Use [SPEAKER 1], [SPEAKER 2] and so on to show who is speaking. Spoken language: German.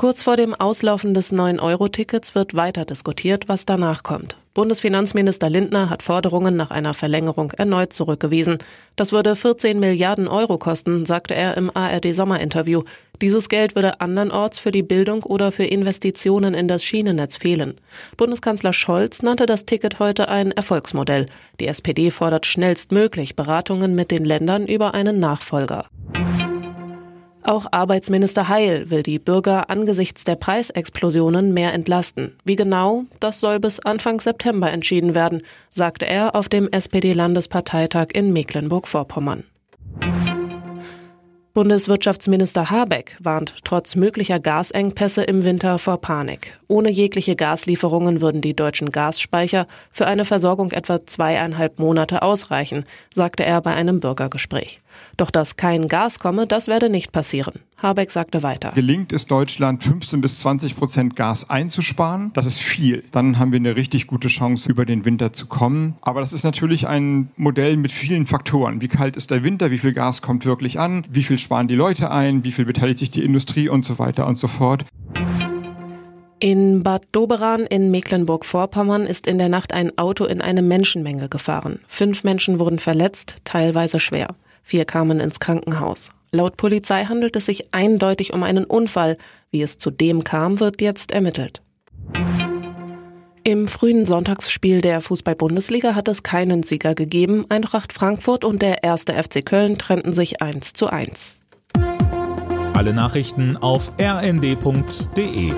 [SPEAKER 1] Kurz vor dem Auslaufen des 9-Euro-Tickets wird weiter diskutiert, was danach kommt. Bundesfinanzminister Lindner hat Forderungen nach einer Verlängerung erneut zurückgewiesen. Das würde 14 Milliarden Euro kosten, sagte er im ARD-Sommerinterview. Dieses Geld würde andernorts für die Bildung oder für Investitionen in das Schienennetz fehlen. Bundeskanzler Scholz nannte das Ticket heute ein Erfolgsmodell. Die SPD fordert schnellstmöglich Beratungen mit den Ländern über einen Nachfolger. Auch Arbeitsminister Heil will die Bürger angesichts der Preisexplosionen mehr entlasten. Wie genau, das soll bis Anfang September entschieden werden, sagte er auf dem SPD-Landesparteitag in Mecklenburg-Vorpommern. Bundeswirtschaftsminister Habeck warnt trotz möglicher Gasengpässe im Winter vor Panik. Ohne jegliche Gaslieferungen würden die deutschen Gasspeicher für eine Versorgung etwa zweieinhalb Monate ausreichen, sagte er bei einem Bürgergespräch. Doch dass kein Gas komme, das werde nicht passieren. Habeck sagte weiter.
[SPEAKER 2] Gelingt es Deutschland, 15 bis 20 Prozent Gas einzusparen, das ist viel. Dann haben wir eine richtig gute Chance, über den Winter zu kommen. Aber das ist natürlich ein Modell mit vielen Faktoren. Wie kalt ist der Winter? Wie viel Gas kommt wirklich an? Wie viel sparen die Leute ein? Wie viel beteiligt sich die Industrie und so weiter und so fort?
[SPEAKER 1] In Bad Doberan in Mecklenburg-Vorpommern ist in der Nacht ein Auto in eine Menschenmenge gefahren. Fünf Menschen wurden verletzt, teilweise schwer. Vier kamen ins Krankenhaus. Laut Polizei handelt es sich eindeutig um einen Unfall. Wie es zu dem kam, wird jetzt ermittelt. Im frühen Sonntagsspiel der Fußball-Bundesliga hat es keinen Sieger gegeben. Eintracht Frankfurt und der erste FC Köln trennten sich 1 zu 1.
[SPEAKER 3] Alle Nachrichten auf rnd.de